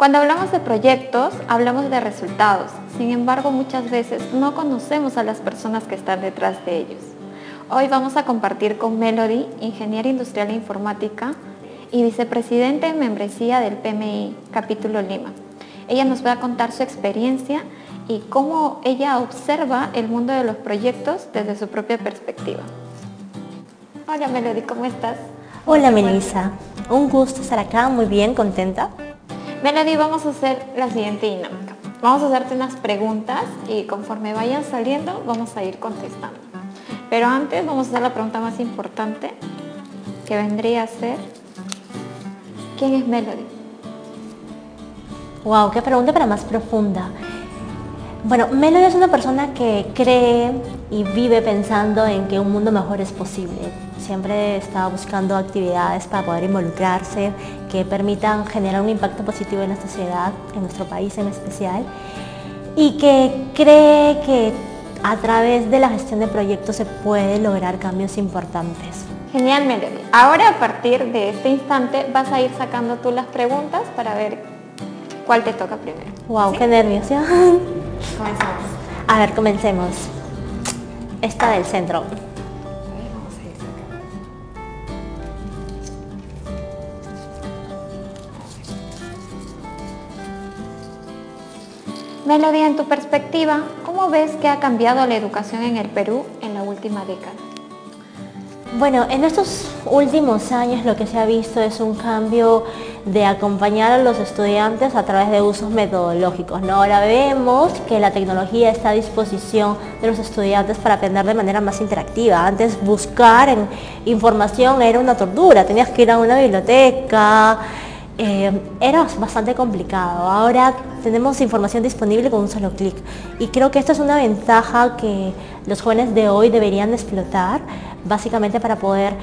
Cuando hablamos de proyectos, hablamos de resultados. Sin embargo, muchas veces no conocemos a las personas que están detrás de ellos. Hoy vamos a compartir con Melody, ingeniera industrial e informática y vicepresidente en membresía del PMI Capítulo Lima. Ella nos va a contar su experiencia y cómo ella observa el mundo de los proyectos desde su propia perspectiva. Hola Melody, ¿cómo estás? Hola Melissa, un gusto estar acá, muy bien, contenta. Melody, vamos a hacer la siguiente dinámica. Vamos a hacerte unas preguntas y conforme vayan saliendo vamos a ir contestando. Pero antes vamos a hacer la pregunta más importante que vendría a ser ¿Quién es Melody? Wow, qué pregunta para más profunda. Bueno, Melody es una persona que cree y vive pensando en que un mundo mejor es posible. Siempre está buscando actividades para poder involucrarse, que permitan generar un impacto positivo en la sociedad, en nuestro país en especial, y que cree que a través de la gestión de proyectos se puede lograr cambios importantes. Genial, Melody. Ahora a partir de este instante vas a ir sacando tú las preguntas para ver cuál te toca primero. Wow, qué nervios. Comenzamos. A ver, comencemos. Esta del centro. Melody, en tu perspectiva, ¿cómo ves que ha cambiado la educación en el Perú en la última década? Bueno, en estos últimos años lo que se ha visto es un cambio de acompañar a los estudiantes a través de usos metodológicos. Ahora vemos que la tecnología está a disposición de los estudiantes para aprender de manera más interactiva. Antes buscar información era una tortura, tenías que ir a una biblioteca, eh, era bastante complicado. Ahora tenemos información disponible con un solo clic y creo que esta es una ventaja que los jóvenes de hoy deberían explotar básicamente para poder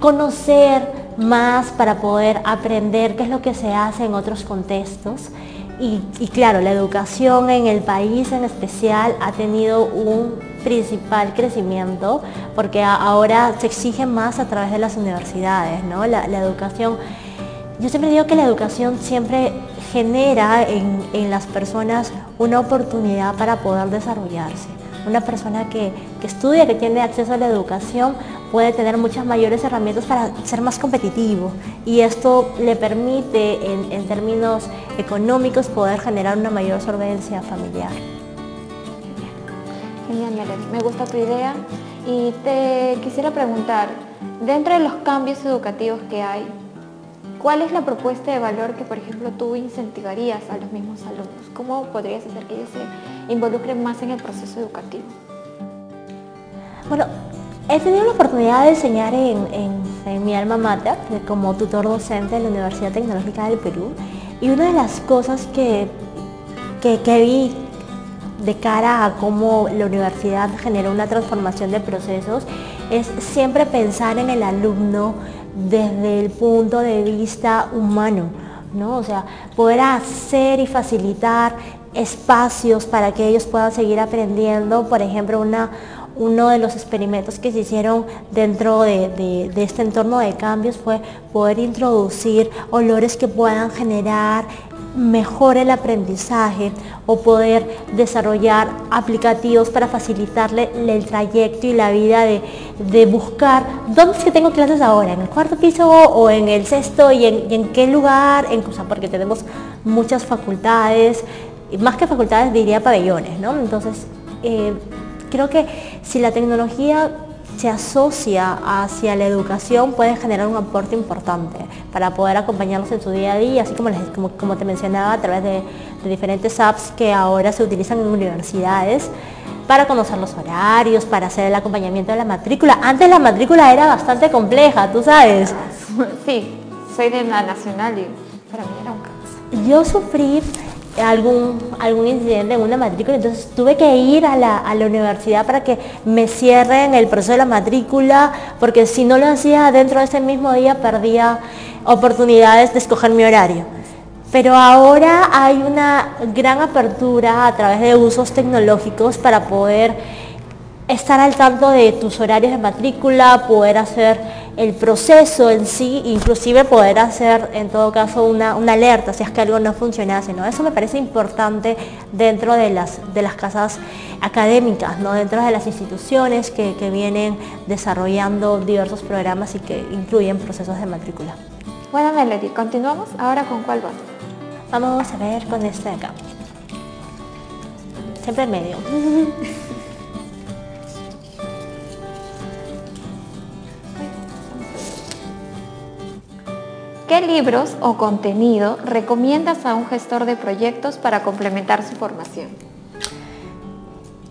conocer más, para poder aprender qué es lo que se hace en otros contextos. Y, claro, la educación en el país en especial ha tenido un principal crecimiento porque ahora se exige más a través de las universidades, ¿no? La, educación yo siempre digo que la educación siempre genera en, las personas una oportunidad para poder desarrollarse. Una persona que, estudia, que tiene acceso a la educación, puede tener muchas mayores herramientas para ser más competitivo y esto le permite en, términos económicos poder generar una mayor solvencia familiar. Genial, Melody. Me gusta tu idea y te quisiera preguntar, dentro de los cambios educativos que hay, ¿Cuál es la propuesta de valor que, por ejemplo, tú incentivarías a los mismos alumnos? ¿Cómo podrías hacer que ellos se involucren más en el proceso educativo? Bueno, he tenido la oportunidad de enseñar en, mi alma mater como tutor docente en la Universidad Tecnológica del Perú y una de las cosas que, que, vi de cara a cómo la universidad generó una transformación de procesos es siempre pensar en el alumno desde el punto de vista humano, ¿no? O sea, poder hacer y facilitar espacios para que ellos puedan seguir aprendiendo. Por ejemplo, una, uno de los experimentos que se hicieron dentro de, este entorno de cambios fue poder introducir olores que puedan generar mejor el aprendizaje o poder desarrollar aplicativos para facilitarle el trayecto y la vida de, buscar dónde es que tengo clases ahora, en el cuarto piso o en el sexto y en, qué lugar, en, porque tenemos muchas facultades, más que facultades diría pabellones, ¿no? Entonces, eh, creo que si la tecnología se asocia hacia la educación puede generar un aporte importante para poder acompañarlos en su día a día, así como, como, te mencionaba, a través de, diferentes apps que ahora se utilizan en universidades para conocer los horarios, para hacer el acompañamiento de la matrícula. Antes la matrícula era bastante compleja, tú sabes. Sí, soy de la nacional y para mí era un caos. Yo sufrí algún, algún incidente en una matrícula, entonces tuve que ir a la, universidad para que me cierren el proceso de la matrícula, porque si no lo hacía dentro de ese mismo día perdía oportunidades de escoger mi horario. Pero ahora hay una gran apertura a través de usos tecnológicos para poder estar al tanto de tus horarios de matrícula, poder hacer el proceso en sí, inclusive poder hacer en todo caso una, alerta si es que algo no funcionase. ¿no? Eso me parece importante dentro de las, de las casas académicas, ¿no? dentro de las instituciones que, que vienen desarrollando diversos programas y que incluyen procesos de matrícula. Bueno, Melody, continuamos ahora con cuál va. Vamos a ver con este de acá. Siempre en medio. ¿Qué libros o contenido recomiendas a un gestor de proyectos para complementar su formación?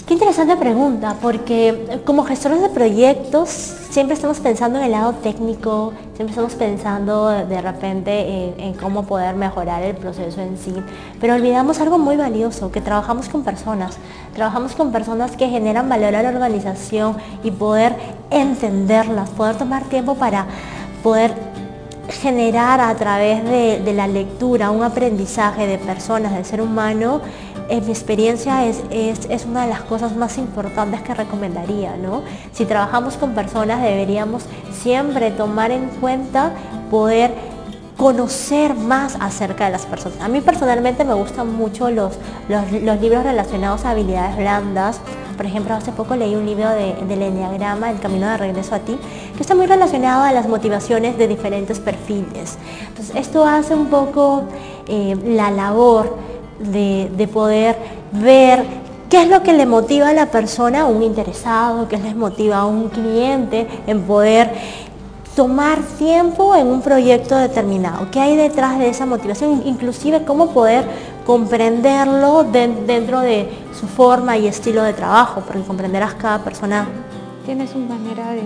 Qué interesante pregunta, porque como gestores de proyectos siempre estamos pensando en el lado técnico, siempre estamos pensando de repente en, cómo poder mejorar el proceso en sí, pero olvidamos algo muy valioso, que trabajamos con personas, trabajamos con personas que generan valor a la organización y poder entenderlas, poder tomar tiempo para poder generar a través de, la lectura un aprendizaje de personas, del ser humano, en mi experiencia es, es, una de las cosas más importantes que recomendaría. ¿no? Si trabajamos con personas deberíamos siempre tomar en cuenta poder conocer más acerca de las personas. A mí personalmente me gustan mucho los, los, libros relacionados a habilidades blandas. Por ejemplo, hace poco leí un libro de, del Enneagrama, El Camino de Regreso a Ti, que está muy relacionado a las motivaciones de diferentes perfiles. Entonces, esto hace un poco eh, la labor de, de poder ver ¿Qué es lo que le motiva a la persona, a un interesado, qué les motiva a un cliente en poder tomar tiempo en un proyecto determinado. ¿Qué hay detrás de esa motivación? Inclusive cómo poder comprenderlo dentro de su forma y estilo de trabajo, porque comprenderás cada persona. Tiene su manera de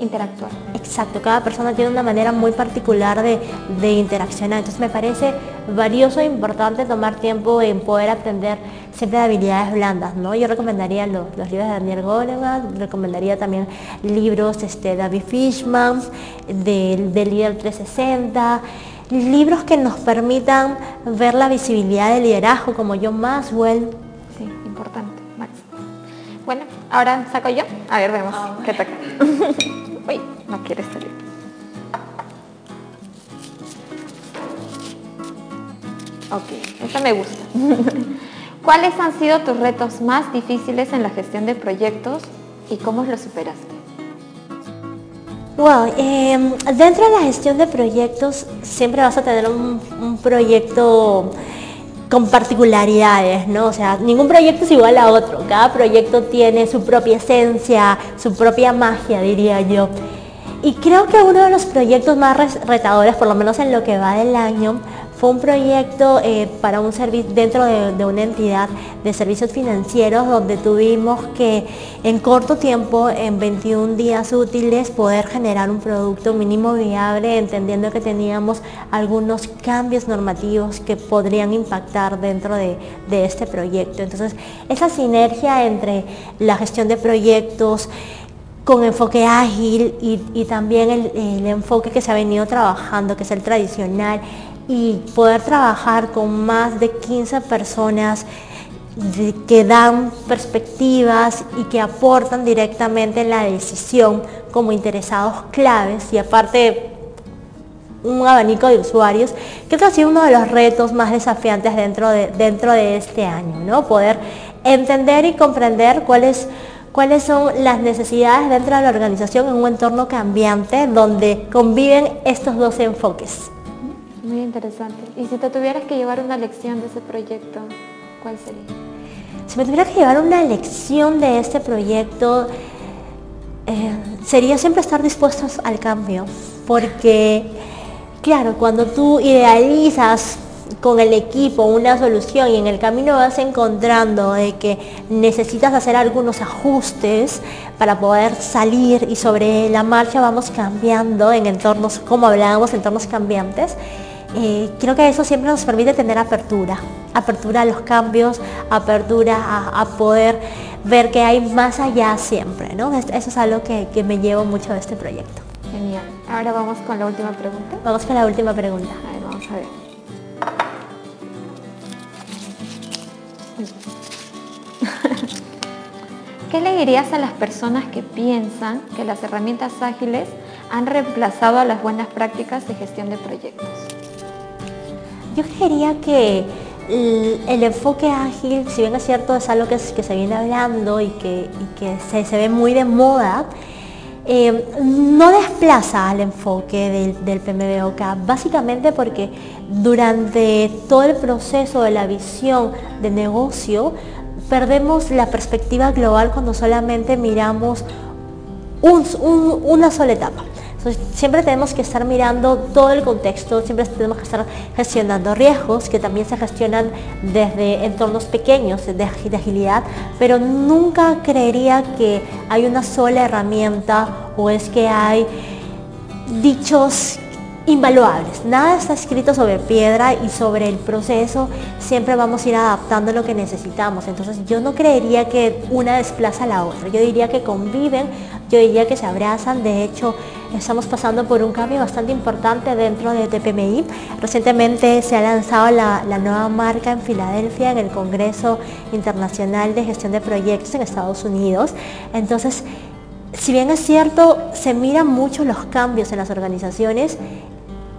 interactuar. Exacto, cada persona tiene una manera muy particular de, de interaccionar. Entonces me parece valioso e importante tomar tiempo en poder aprender siempre de habilidades blandas. ¿no? Yo recomendaría los, libros de Daniel Goleman, recomendaría también libros este, de David Fishman, del de Líder 360, libros que nos permitan ver la visibilidad del liderazgo como John Maxwell. Sí, importante, Max. Bueno, ahora saco yo. A ver, vemos ah, qué toca. Uy, no quieres salir. Ok, esta me gusta. ¿Cuáles han sido tus retos más difíciles en la gestión de proyectos y cómo los superaste? Wow, em, dentro de la gestión de proyectos siempre vas a tener un, un, proyecto con particularidades, ¿no? O sea, ningún proyecto es igual a otro. Cada proyecto tiene su propia esencia, su propia magia, diría yo. Y creo que uno de los proyectos más retadores, por lo menos en lo que va del año, fue un proyecto eh, para un servicio dentro de, una entidad de servicios financieros donde tuvimos que en corto tiempo, en 21 días útiles, poder generar un producto mínimo viable, entendiendo que teníamos algunos cambios normativos que podrían impactar dentro de, este proyecto. Entonces, esa sinergia entre la gestión de proyectos, con enfoque ágil y, también el, el, enfoque que se ha venido trabajando, que es el tradicional, y poder trabajar con más de 15 personas que dan perspectivas y que aportan directamente en la decisión como interesados claves y aparte un abanico de usuarios, que ha sido uno de los retos más desafiantes dentro de, dentro de este año, ¿no? Poder entender y comprender cuáles cuáles son las necesidades dentro de la organización en un entorno cambiante donde conviven estos dos enfoques. Muy interesante. Y si te tuvieras que llevar una lección de ese proyecto, ¿cuál sería? Si me tuviera que llevar una lección de este proyecto, eh, sería siempre estar dispuestos al cambio. Porque, claro, cuando tú idealizas con el equipo una solución y en el camino vas encontrando de que necesitas hacer algunos ajustes para poder salir y sobre la marcha vamos cambiando en entornos, como hablábamos, entornos cambiantes, eh, creo que eso siempre nos permite tener apertura, apertura a los cambios, apertura a, poder ver que hay más allá siempre, ¿no? Eso es algo que, me llevo mucho de este proyecto. Genial. Ahora vamos con la última pregunta. Vamos con la última pregunta. A ver, vamos a ver. ¿Qué le dirías a las personas que piensan que las herramientas ágiles han reemplazado a las buenas prácticas de gestión de proyectos? Yo creería que el, enfoque ágil, si bien es cierto, es algo que, se viene hablando y que, se, ve muy de moda, eh, no desplaza al enfoque del, del PMBOK, básicamente porque durante todo el proceso de la visión de negocio, perdemos la perspectiva global cuando solamente miramos una sola etapa siempre tenemos que estar mirando todo el contexto, siempre tenemos que estar gestionando riesgos que también se gestionan desde entornos pequeños de, agilidad, pero nunca creería que hay una sola herramienta o es que hay dichos invaluables. Nada está escrito sobre piedra y sobre el proceso siempre vamos a ir adaptando lo que necesitamos. Entonces yo no creería que una desplaza a la otra. Yo diría que conviven, yo diría que se abrazan. De hecho, estamos pasando por un cambio bastante importante dentro de TPMI. Recientemente se ha lanzado la, la nueva marca en Filadelfia en el Congreso Internacional de Gestión de Proyectos en Estados Unidos. Entonces, si bien es cierto, se miran mucho los cambios en las organizaciones,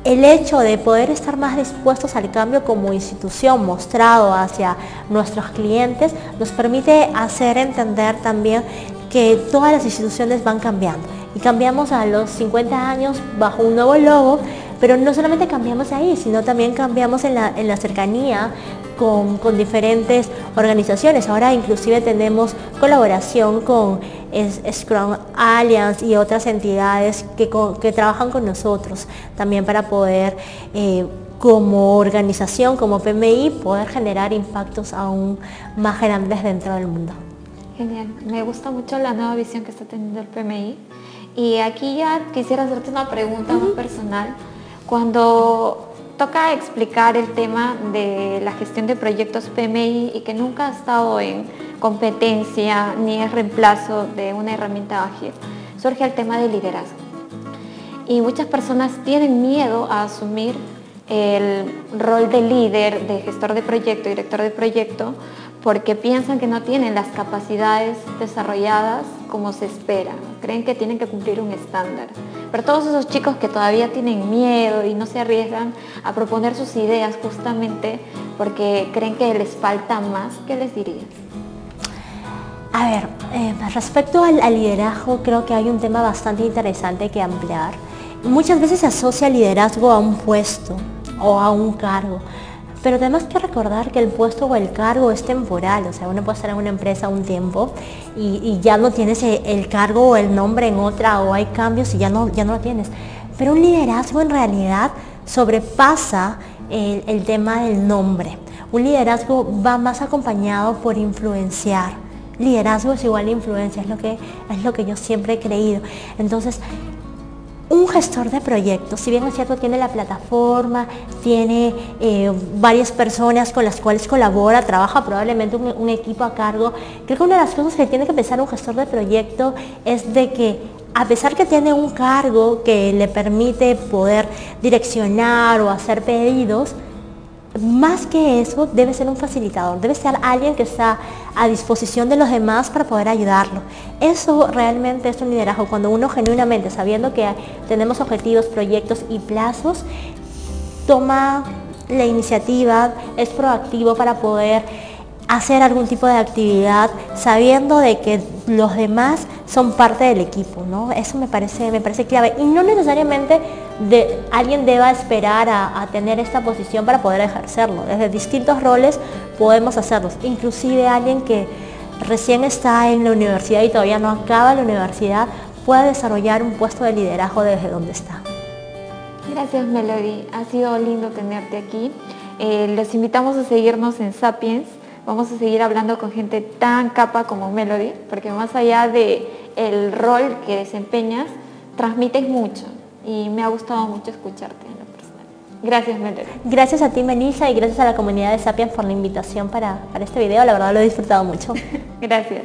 el hecho de poder estar más dispuestos al cambio como institución mostrado hacia nuestros clientes nos permite hacer entender también que todas las instituciones van cambiando. Y cambiamos a los 50 años bajo un nuevo logo, pero no solamente cambiamos ahí, sino también cambiamos en la, en la cercanía con, con, diferentes organizaciones. Ahora inclusive tenemos colaboración con Scrum Alliance y otras entidades que, que trabajan con nosotros también para poder eh, como organización, como PMI, poder generar impactos aún más grandes dentro del mundo. Genial, me gusta mucho la nueva visión que está teniendo el PMI y aquí ya quisiera hacerte una pregunta muy personal. Cuando toca explicar el tema de la gestión de proyectos PMI y que nunca ha estado en competencia ni es reemplazo de una herramienta ágil, surge el tema del liderazgo. Y muchas personas tienen miedo a asumir el rol de líder, de gestor de proyecto, director de proyecto, porque piensan que no tienen las capacidades desarrolladas como se espera, creen que tienen que cumplir un estándar. Pero todos esos chicos que todavía tienen miedo y no se arriesgan a proponer sus ideas justamente porque creen que les falta más, ¿qué les dirías? A ver, eh, respecto al, al liderazgo, creo que hay un tema bastante interesante que ampliar. Muchas veces se asocia el liderazgo a un puesto o a un cargo, pero tenemos que recordar que el puesto o el cargo es temporal, o sea, uno puede estar en una empresa un tiempo y, ya no tienes el cargo o el nombre en otra o hay cambios y ya no, ya no lo tienes. Pero un liderazgo en realidad sobrepasa el, el tema del nombre. Un liderazgo va más acompañado por influenciar. Liderazgo es igual a influencia, es lo que, es lo que yo siempre he creído. Entonces, un gestor de proyectos, si bien es cierto, tiene la plataforma, tiene eh, varias personas con las cuales colabora, trabaja probablemente un, equipo a cargo, creo que una de las cosas que tiene que pensar un gestor de proyecto es de que a pesar que tiene un cargo que le permite poder direccionar o hacer pedidos, más que eso, debe ser un facilitador, debe ser alguien que está a disposición de los demás para poder ayudarlo. Eso realmente es un liderazgo, cuando uno genuinamente, sabiendo que tenemos objetivos, proyectos y plazos, toma la iniciativa, es proactivo para poder hacer algún tipo de actividad sabiendo de que los demás son parte del equipo, ¿no? Eso me parece, me parece clave. Y no necesariamente de, alguien deba esperar a, tener esta posición para poder ejercerlo. Desde distintos roles podemos hacerlos. Inclusive alguien que recién está en la universidad y todavía no acaba la universidad puede desarrollar un puesto de liderazgo desde donde está. Gracias Melody, ha sido lindo tenerte aquí. Eh, les invitamos a seguirnos en Sapiens vamos a seguir hablando con gente tan capa como Melody, porque más allá de el rol que desempeñas, transmites mucho y me ha gustado mucho escucharte en lo personal. Gracias, Melody. Gracias a ti, Melissa, y gracias a la comunidad de Sapiens por la invitación para, para este video. La verdad lo he disfrutado mucho. gracias.